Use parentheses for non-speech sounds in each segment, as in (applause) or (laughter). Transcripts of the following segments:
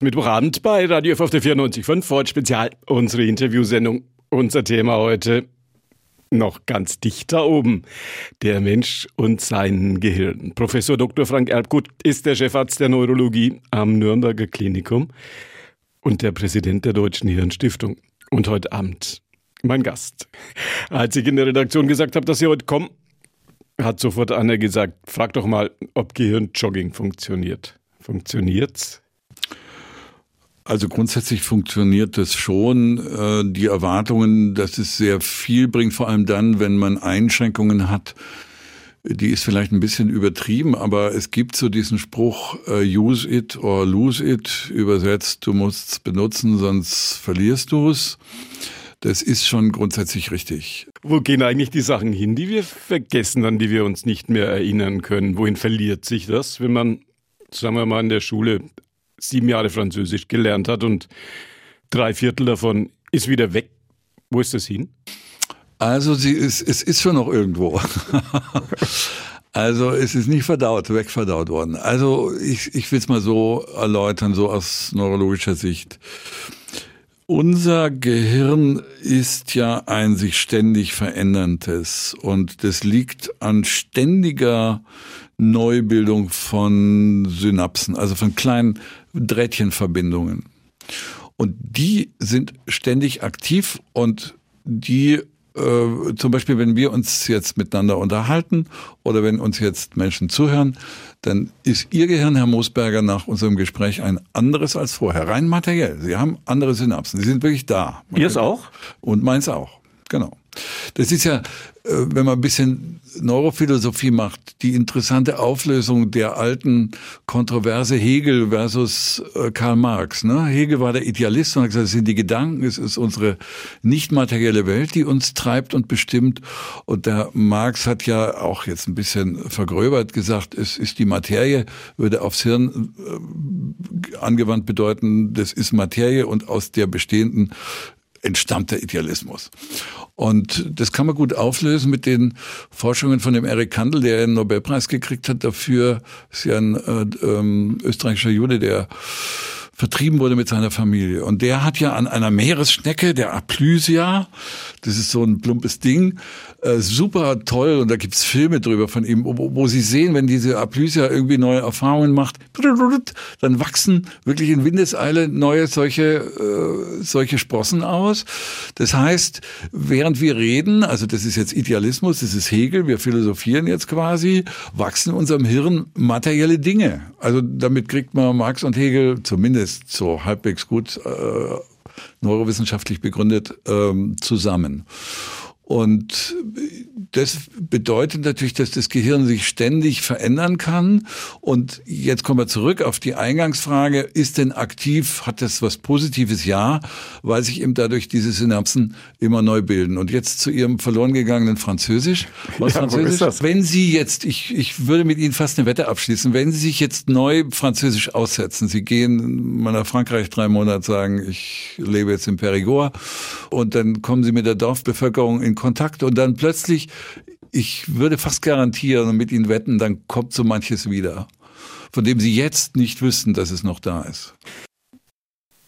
Mittwochabend bei Radio F auf der 94.5 Ford Spezial, unsere Interviewsendung. Unser Thema heute noch ganz dicht da oben. Der Mensch und sein Gehirn. Professor Dr. Frank Erbgut ist der Chefarzt der Neurologie am Nürnberger Klinikum und der Präsident der Deutschen Hirnstiftung. Und heute Abend mein Gast. Als ich in der Redaktion gesagt habe, dass Sie heute kommen, hat sofort Anne gesagt, frag doch mal, ob Gehirnjogging funktioniert. Funktioniert's? Also grundsätzlich funktioniert das schon. Äh, die Erwartungen, dass es sehr viel bringt, vor allem dann, wenn man Einschränkungen hat, die ist vielleicht ein bisschen übertrieben, aber es gibt so diesen Spruch, uh, use it or lose it, übersetzt, du musst es benutzen, sonst verlierst du es. Das ist schon grundsätzlich richtig. Wo gehen eigentlich die Sachen hin, die wir vergessen, an die wir uns nicht mehr erinnern können? Wohin verliert sich das, wenn man, sagen wir mal, in der Schule sieben Jahre Französisch gelernt hat und drei Viertel davon ist wieder weg. Wo ist das hin? Also sie ist, es ist schon noch irgendwo. also es ist nicht verdaut, wegverdaut worden. Also ich, ich will es mal so erläutern, so aus neurologischer Sicht. Unser Gehirn ist ja ein sich ständig veränderndes und das liegt an ständiger Neubildung von Synapsen, also von kleinen Drähtchenverbindungen. Und die sind ständig aktiv und die äh, zum Beispiel, wenn wir uns jetzt miteinander unterhalten oder wenn uns jetzt Menschen zuhören, dann ist Ihr Gehirn, Herr Moosberger, nach unserem Gespräch ein anderes als vorher, rein materiell. Sie haben andere Synapsen, sie sind wirklich da. Ihrs auch? Und meins auch, genau. Das ist ja äh, wenn man ein bisschen Neurophilosophie macht, die interessante Auflösung der alten Kontroverse Hegel versus äh, Karl Marx. Ne? Hegel war der Idealist und hat gesagt, es sind die Gedanken, es ist unsere nicht materielle Welt, die uns treibt und bestimmt. Und der Marx hat ja auch jetzt ein bisschen vergröbert gesagt, es ist die Materie, würde aufs Hirn äh, angewandt bedeuten, das ist Materie und aus der bestehenden entstammt der Idealismus. Und das kann man gut auflösen mit den Forschungen von dem Eric Kandel, der einen Nobelpreis gekriegt hat dafür. Ist ja ein äh, ähm, österreichischer Jude, der vertrieben wurde mit seiner Familie. Und der hat ja an einer Meeresschnecke, der Aplysia, das ist so ein plumpes Ding, äh, super toll und da gibt's Filme drüber von ihm, wo, wo sie sehen, wenn diese Aplysia irgendwie neue Erfahrungen macht, dann wachsen wirklich in Windeseile neue solche, äh, solche Sprossen aus. Das heißt, während wir reden, also das ist jetzt Idealismus, das ist Hegel, wir philosophieren jetzt quasi, wachsen unserem Hirn materielle Dinge. Also damit kriegt man Marx und Hegel zumindest so halbwegs gut äh, neurowissenschaftlich begründet ähm, zusammen. Und das bedeutet natürlich, dass das Gehirn sich ständig verändern kann. Und jetzt kommen wir zurück auf die Eingangsfrage, ist denn aktiv, hat das was Positives? Ja, weil sich eben dadurch diese Synapsen immer neu bilden. Und jetzt zu Ihrem verloren gegangenen Französisch. Was (laughs) ja, Französisch? Ist das? Wenn Sie jetzt, ich, ich würde mit Ihnen fast eine Wette abschließen, wenn Sie sich jetzt neu Französisch aussetzen, Sie gehen mal nach Frankreich drei Monate, sagen, ich lebe jetzt in Perigord und dann kommen Sie mit der Dorfbevölkerung in Kontakt und dann plötzlich, ich würde fast garantieren und mit Ihnen wetten, dann kommt so manches wieder, von dem Sie jetzt nicht wissen, dass es noch da ist.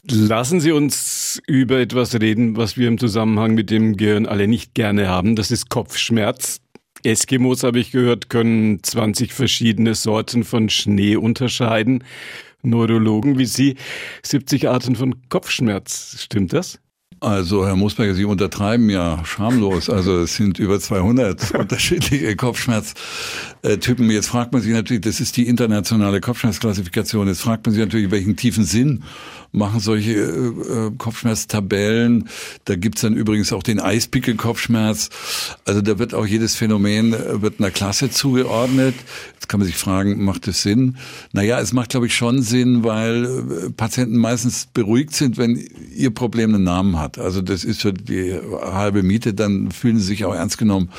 Lassen Sie uns über etwas reden, was wir im Zusammenhang mit dem Gehirn alle nicht gerne haben. Das ist Kopfschmerz. Eskimos, habe ich gehört, können 20 verschiedene Sorten von Schnee unterscheiden. Neurologen wie Sie 70 Arten von Kopfschmerz. Stimmt das? Also, Herr Moosberger, Sie untertreiben ja schamlos. Also, es sind über 200 (laughs) unterschiedliche Kopfschmerztypen. Jetzt fragt man sich natürlich, das ist die internationale Kopfschmerzklassifikation. Jetzt fragt man sich natürlich, welchen tiefen Sinn machen solche äh, äh, Kopfschmerztabellen. Da gibt's dann übrigens auch den Eispickel-Kopfschmerz. Also da wird auch jedes Phänomen äh, wird einer Klasse zugeordnet. Jetzt kann man sich fragen, macht es Sinn? Naja, es macht, glaube ich, schon Sinn, weil äh, Patienten meistens beruhigt sind, wenn ihr Problem einen Namen hat. Also das ist so die halbe Miete, dann fühlen sie sich auch ernst genommen.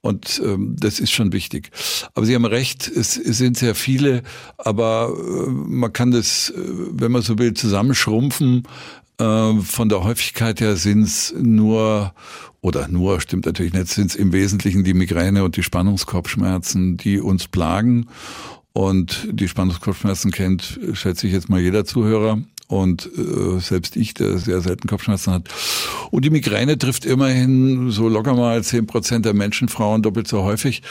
Und ähm, das ist schon wichtig. Aber Sie haben recht, es, es sind sehr viele, aber äh, man kann das, äh, wenn man so will, zusammenschrumpfen. Äh, von der Häufigkeit her sind es nur, oder nur, stimmt natürlich nicht, sind es im Wesentlichen die Migräne und die Spannungskopfschmerzen, die uns plagen. Und die Spannungskopfschmerzen kennt, schätze ich jetzt mal jeder Zuhörer und äh, selbst ich, der sehr selten Kopfschmerzen hat. Und die Migräne trifft immerhin so locker mal zehn Prozent der Menschen, Frauen doppelt so häufig.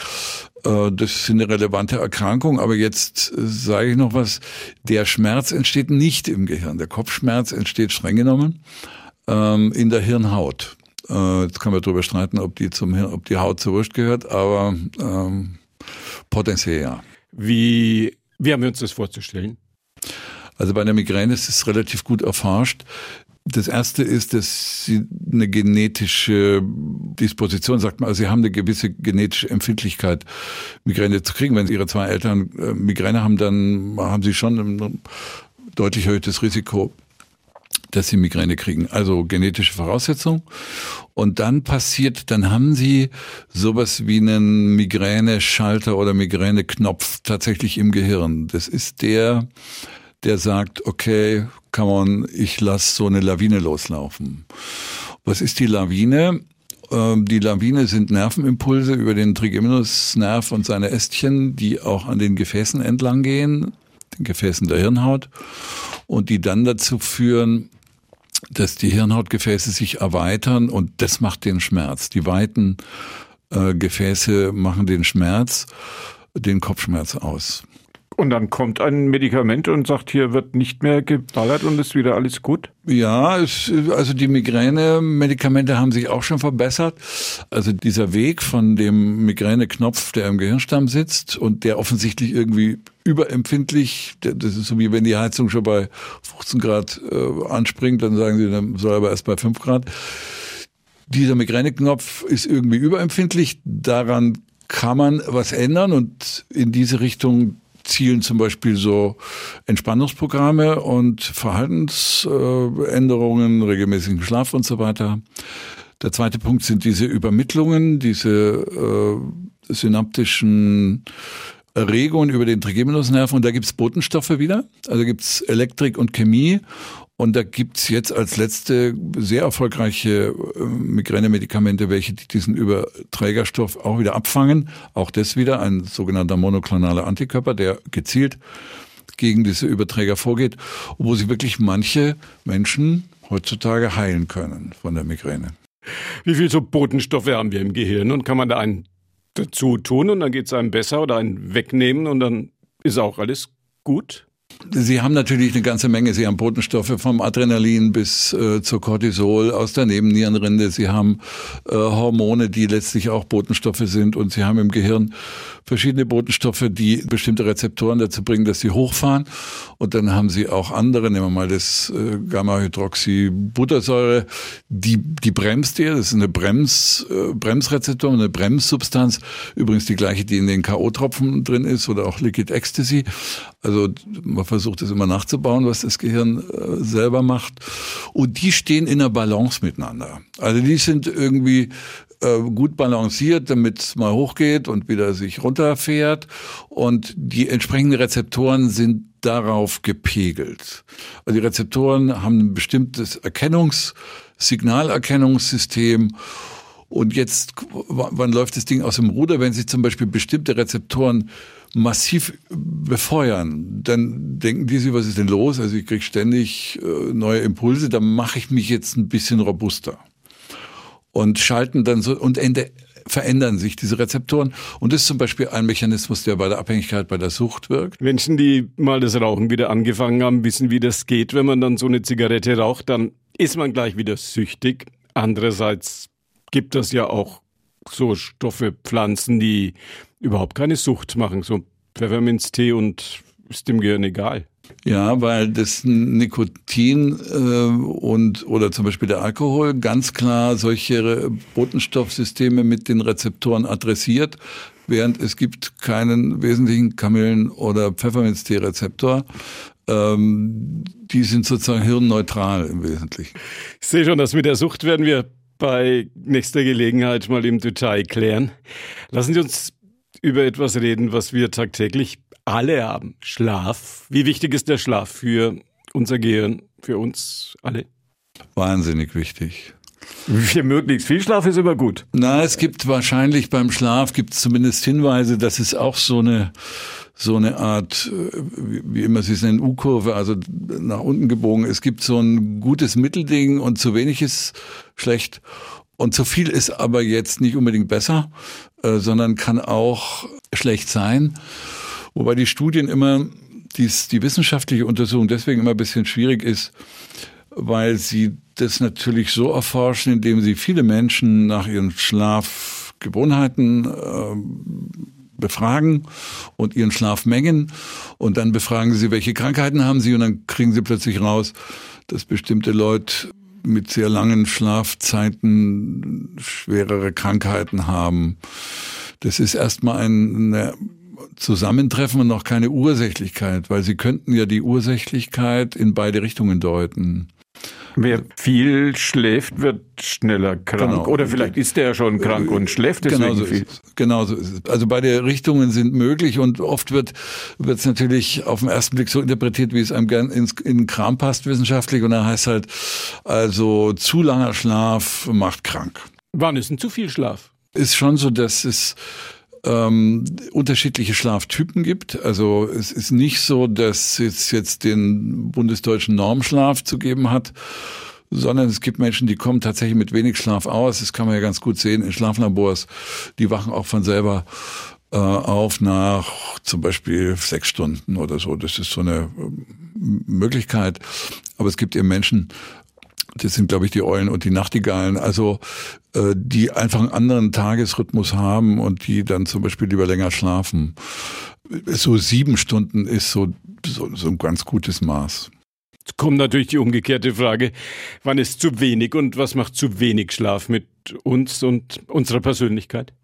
Äh, das ist eine relevante Erkrankung. Aber jetzt äh, sage ich noch was. Der Schmerz entsteht nicht im Gehirn. Der Kopfschmerz entsteht streng genommen ähm, in der Hirnhaut. Äh, jetzt kann man darüber streiten, ob die zum Hirn, ob die Haut zur Wurst gehört, aber ähm, potenziell ja. Wie, wie haben wir uns das vorzustellen? Also bei der Migräne ist es relativ gut erforscht. Das erste ist, dass sie eine genetische Disposition, sagt man, also sie haben eine gewisse genetische Empfindlichkeit, Migräne zu kriegen. Wenn ihre zwei Eltern äh, Migräne haben, dann haben sie schon ein deutlich erhöhtes Risiko, dass sie Migräne kriegen. Also genetische Voraussetzung. Und dann passiert, dann haben sie sowas wie einen Migräne-Schalter oder Migräne-Knopf tatsächlich im Gehirn. Das ist der, der sagt, okay, kann man, ich lasse so eine Lawine loslaufen. Was ist die Lawine? Ähm, die Lawine sind Nervenimpulse über den Trigeminusnerv und seine Ästchen, die auch an den Gefäßen entlang gehen, den Gefäßen der Hirnhaut, und die dann dazu führen, dass die Hirnhautgefäße sich erweitern und das macht den Schmerz. Die weiten äh, Gefäße machen den Schmerz, den Kopfschmerz aus. Und dann kommt ein Medikament und sagt, hier wird nicht mehr geballert und ist wieder alles gut? Ja, es, also die Migräne-Medikamente haben sich auch schon verbessert. Also dieser Weg von dem Migräneknopf, der im Gehirnstamm sitzt und der offensichtlich irgendwie überempfindlich, das ist so wie wenn die Heizung schon bei 15 Grad äh, anspringt, dann sagen sie, dann soll aber erst bei 5 Grad. Dieser Migräneknopf ist irgendwie überempfindlich. Daran kann man was ändern und in diese Richtung zielen zum Beispiel so Entspannungsprogramme und Verhaltensänderungen, regelmäßigen Schlaf und so weiter. Der zweite Punkt sind diese Übermittlungen, diese äh, synaptischen Erregungen über den Trigeminusnerv und da gibt's Botenstoffe wieder. Also gibt's Elektrik und Chemie und da gibt's jetzt als letzte sehr erfolgreiche äh, Migränemedikamente, welche diesen Überträgerstoff auch wieder abfangen. Auch das wieder ein sogenannter monoklonaler Antikörper, der gezielt gegen diese Überträger vorgeht, wo sie wirklich manche Menschen heutzutage heilen können von der Migräne. Wie viel so Botenstoffe haben wir im Gehirn und kann man da einen dazu tun und dann geht es einem besser oder einen wegnehmen und dann ist auch alles gut? Sie haben natürlich eine ganze Menge. Sie haben Botenstoffe vom Adrenalin bis äh, zur Cortisol aus der Nebennierenrinde. Sie haben äh, Hormone, die letztlich auch Botenstoffe sind. Und Sie haben im Gehirn verschiedene Botenstoffe, die bestimmte Rezeptoren dazu bringen, dass sie hochfahren. Und dann haben Sie auch andere, nehmen wir mal das äh, Gamma-Hydroxybuttersäure, die, die bremst ihr. Das ist eine Brems, äh, Bremsrezeptor, eine Bremssubstanz. Übrigens die gleiche, die in den K.O.-Tropfen drin ist oder auch Liquid Ecstasy. Also man versucht es immer nachzubauen, was das Gehirn äh, selber macht. Und die stehen in einer Balance miteinander. Also die sind irgendwie äh, gut balanciert, damit es mal hochgeht und wieder sich runterfährt. Und die entsprechenden Rezeptoren sind darauf gepegelt. Also die Rezeptoren haben ein bestimmtes Erkennungs-, Signalerkennungssystem und jetzt, wann läuft das Ding aus dem Ruder, wenn sich zum Beispiel bestimmte Rezeptoren massiv befeuern, dann denken die sich, was ist denn los? Also ich kriege ständig äh, neue Impulse, da mache ich mich jetzt ein bisschen robuster. Und schalten dann so und Ende verändern sich diese Rezeptoren. Und das ist zum Beispiel ein Mechanismus, der bei der Abhängigkeit, bei der Sucht wirkt. Menschen, die mal das Rauchen wieder angefangen haben, wissen, wie das geht. Wenn man dann so eine Zigarette raucht, dann ist man gleich wieder süchtig. Andererseits gibt es ja auch so Stoffe, Pflanzen, die überhaupt keine Sucht machen, so Pfefferminztee und ist dem Gehirn egal. Ja, weil das Nikotin äh, und oder zum Beispiel der Alkohol ganz klar solche Botenstoffsysteme mit den Rezeptoren adressiert, während es gibt keinen wesentlichen Kamillen- oder Pfefferminztee-Rezeptor. Ähm, die sind sozusagen hirnneutral im Wesentlichen. Ich sehe schon, dass mit der Sucht werden wir bei nächster Gelegenheit mal im Detail klären. Lassen Sie uns über etwas reden, was wir tagtäglich alle haben. Schlaf. Wie wichtig ist der Schlaf für unser Gehirn, für uns alle? Wahnsinnig wichtig. Für möglichst viel Schlaf ist immer gut. Na, es gibt wahrscheinlich beim Schlaf gibt es zumindest Hinweise, dass es auch so eine so eine Art, äh, wie immer sie es nennen, U-Kurve, also nach unten gebogen. Es gibt so ein gutes Mittelding und zu wenig ist schlecht. Und zu viel ist aber jetzt nicht unbedingt besser, äh, sondern kann auch schlecht sein. Wobei die Studien immer, dies, die wissenschaftliche Untersuchung deswegen immer ein bisschen schwierig ist, weil sie das natürlich so erforschen, indem sie viele Menschen nach ihren Schlafgewohnheiten äh, befragen und ihren Schlafmengen und dann befragen sie, welche Krankheiten haben sie und dann kriegen sie plötzlich raus, dass bestimmte Leute mit sehr langen Schlafzeiten schwerere Krankheiten haben. Das ist erstmal ein Zusammentreffen und noch keine Ursächlichkeit, weil sie könnten ja die Ursächlichkeit in beide Richtungen deuten. Wer viel schläft, wird schneller krank. Genau. Oder vielleicht ist er schon krank und schläft deswegen genau so viel. Genau so ist es. Also beide Richtungen sind möglich und oft wird wird es natürlich auf den ersten Blick so interpretiert, wie es einem gern ins, in den Kram passt wissenschaftlich. Und da heißt halt, also zu langer Schlaf macht krank. Wann ist denn zu viel Schlaf? Ist schon so, dass es ähm, unterschiedliche Schlaftypen gibt. Also es ist nicht so, dass es jetzt den bundesdeutschen Normschlaf zu geben hat, sondern es gibt Menschen, die kommen tatsächlich mit wenig Schlaf aus. Das kann man ja ganz gut sehen in Schlaflabors. Die wachen auch von selber äh, auf nach zum Beispiel sechs Stunden oder so. Das ist so eine ähm, Möglichkeit. Aber es gibt eben Menschen, das sind, glaube ich, die Eulen und die Nachtigallen. Also äh, die einfach einen anderen Tagesrhythmus haben und die dann zum Beispiel lieber länger schlafen. So sieben Stunden ist so, so, so ein ganz gutes Maß. Jetzt kommt natürlich die umgekehrte Frage, wann ist zu wenig und was macht zu wenig Schlaf mit uns und unserer Persönlichkeit?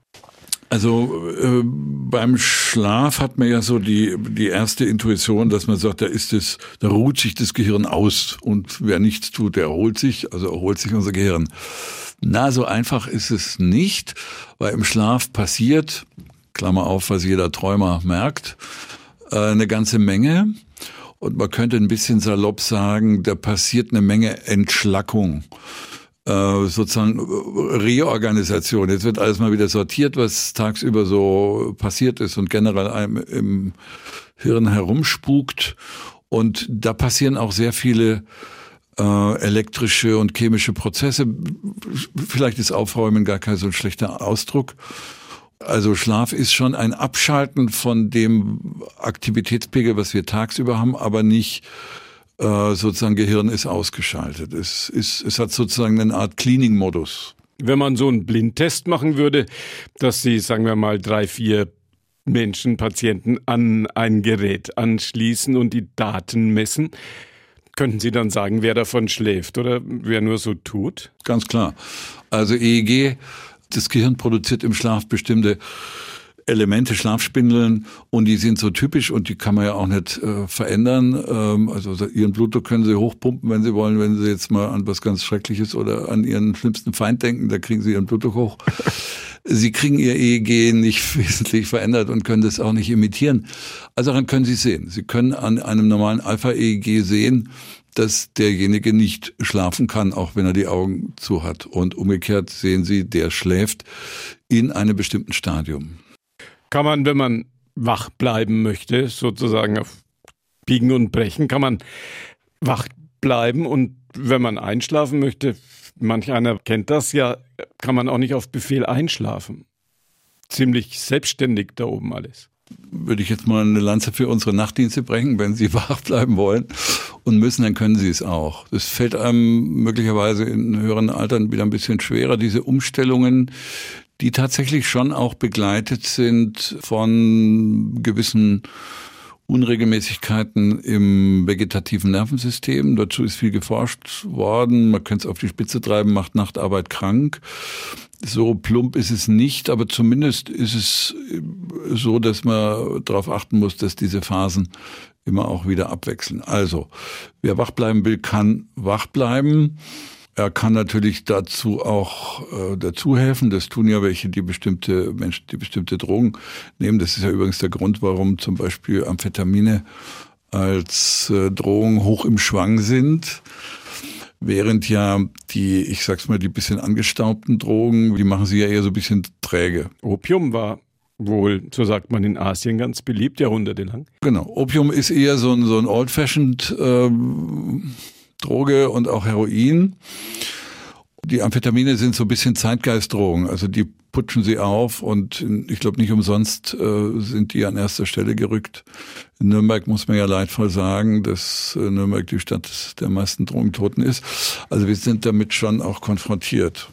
Also äh, beim Schlaf hat man ja so die die erste Intuition, dass man sagt, da ist es, da ruht sich das Gehirn aus und wer nichts tut, der erholt sich, also erholt sich unser Gehirn. Na, so einfach ist es nicht, weil im Schlaf passiert, Klammer auf, was jeder Träumer merkt, äh, eine ganze Menge. Und man könnte ein bisschen salopp sagen, da passiert eine Menge Entschlackung äh, sozusagen Reorganisation. Jetzt wird alles mal wieder sortiert, was tagsüber so passiert ist und generell einem im Hirn herumspukt. Und da passieren auch sehr viele äh, elektrische und chemische Prozesse. Vielleicht ist Aufräumen gar kein so ein schlechter Ausdruck. Also Schlaf ist schon ein Abschalten von dem Aktivitätspegel, was wir tagsüber haben, aber nicht äh, sozusagen Gehirn ist ausgeschaltet. Es, ist, es hat sozusagen eine Art Cleaning-Modus. Wenn man so einen Blindtest machen würde, dass Sie, sagen wir mal, drei, vier Menschen, Patienten an ein Gerät anschließen und die Daten messen, könnten Sie dann sagen, wer davon schläft oder wer nur so tut? Ganz klar. Also EEG, das Gehirn produziert im Schlaf bestimmte Elemente, Schlafspindeln und die sind so typisch und die kann man ja auch nicht äh, verändern. Ähm, also ihren Blutdruck können sie hochpumpen, wenn sie wollen, wenn sie jetzt mal an was ganz Schreckliches oder an ihren schlimmsten Feind denken, da kriegen sie ihren Blutdruck hoch. (laughs) sie kriegen ihr EEG nicht (laughs) wesentlich verändert und können das auch nicht imitieren. Also daran können Sie sehen. Sie können an einem normalen Alpha-EEG sehen, dass derjenige nicht schlafen kann, auch wenn er die Augen zu hat. Und umgekehrt sehen Sie, der schläft in einem bestimmten Stadium kann man, wenn man wach bleiben möchte, sozusagen auf Biegen und Brechen, kann man wach bleiben und wenn man einschlafen möchte, manch einer kennt das ja, kann man auch nicht auf Befehl einschlafen. Ziemlich selbstständig da oben alles. Würde ich jetzt mal eine Lanze für unsere Nachtdienste brechen, wenn Sie (laughs) wach bleiben wollen und müssen, dann können Sie es auch. Das fällt einem möglicherweise in höheren Altern wieder ein bisschen schwerer, diese Umstellungen, die tatsächlich schon auch begleitet sind von gewissen Unregelmäßigkeiten im vegetativen Nervensystem. Dazu ist viel geforscht worden. Man könnte es auf die Spitze treiben, macht Nachtarbeit krank. So plump ist es nicht, aber zumindest ist es so, dass man darauf achten muss, dass diese Phasen immer auch wieder abwechseln. Also, wer wach bleiben will, kann wach bleiben. Er kann natürlich dazu auch äh, dazu helfen. Das tun ja welche, die bestimmte Menschen, die bestimmte Drogen nehmen. Das ist ja übrigens der Grund, warum zum Beispiel Amphetamine als äh, Drohung hoch im Schwang sind. Während ja die, ich sag's mal, die bisschen angestaubten Drogen, die machen sie ja eher so ein bisschen träge. Opium war wohl, so sagt man in Asien, ganz beliebt, jahrhundertelang. Genau. Opium ist eher so ein, so ein old-fashioned äh, Droge und auch Heroin. Die Amphetamine sind so ein bisschen Zeitgeistdrogen, also die putschen sie auf und ich glaube nicht umsonst äh, sind die an erster Stelle gerückt. In Nürnberg muss man ja leidvoll sagen, dass äh, Nürnberg die Stadt der meisten Drogentoten ist. Also wir sind damit schon auch konfrontiert.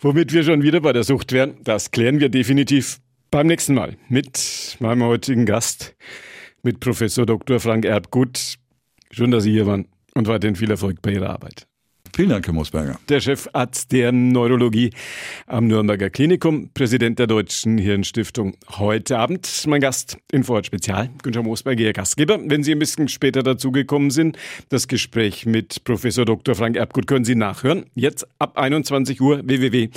Womit wir schon wieder bei der Sucht wären, das klären wir definitiv beim nächsten Mal mit meinem heutigen Gast, mit Professor Dr. Frank Erbgut. Schön, dass Sie hier waren und weiterhin viel Erfolg bei Ihrer Arbeit. Vielen Dank, Herr Mosberger. Der Chefarzt der Neurologie am Nürnberger Klinikum, Präsident der Deutschen Hirnstiftung. Heute Abend mein Gast in Vorort Spezial, Günther Mosberger, Ihr Gastgeber. Wenn Sie ein bisschen später dazugekommen sind, das Gespräch mit Professor Dr. Frank Erbgut können Sie nachhören. Jetzt ab 21 Uhr www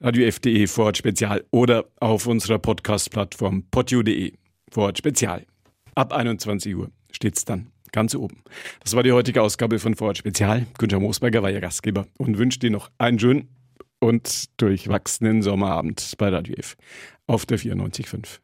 radiof.de Vorort Spezial oder auf unserer Podcast-Plattform podu.de Vorort Spezial. Ab 21 Uhr steht's dann ganz oben. Das war die heutige Ausgabe von Vorort Spezial. Günther Moosberger war Ihr Gastgeber und wünscht Ihnen noch einen schönen und durchwachsenen Sommerabend bei Radio F auf der 94.5.